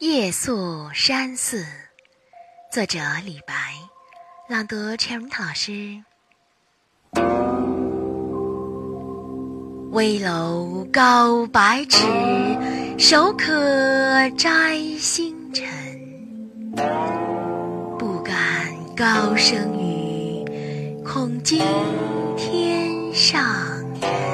夜宿山寺，作者李白，朗读陈荣涛老师。危楼高百尺，手可摘星辰。不敢高声语，恐惊天上人。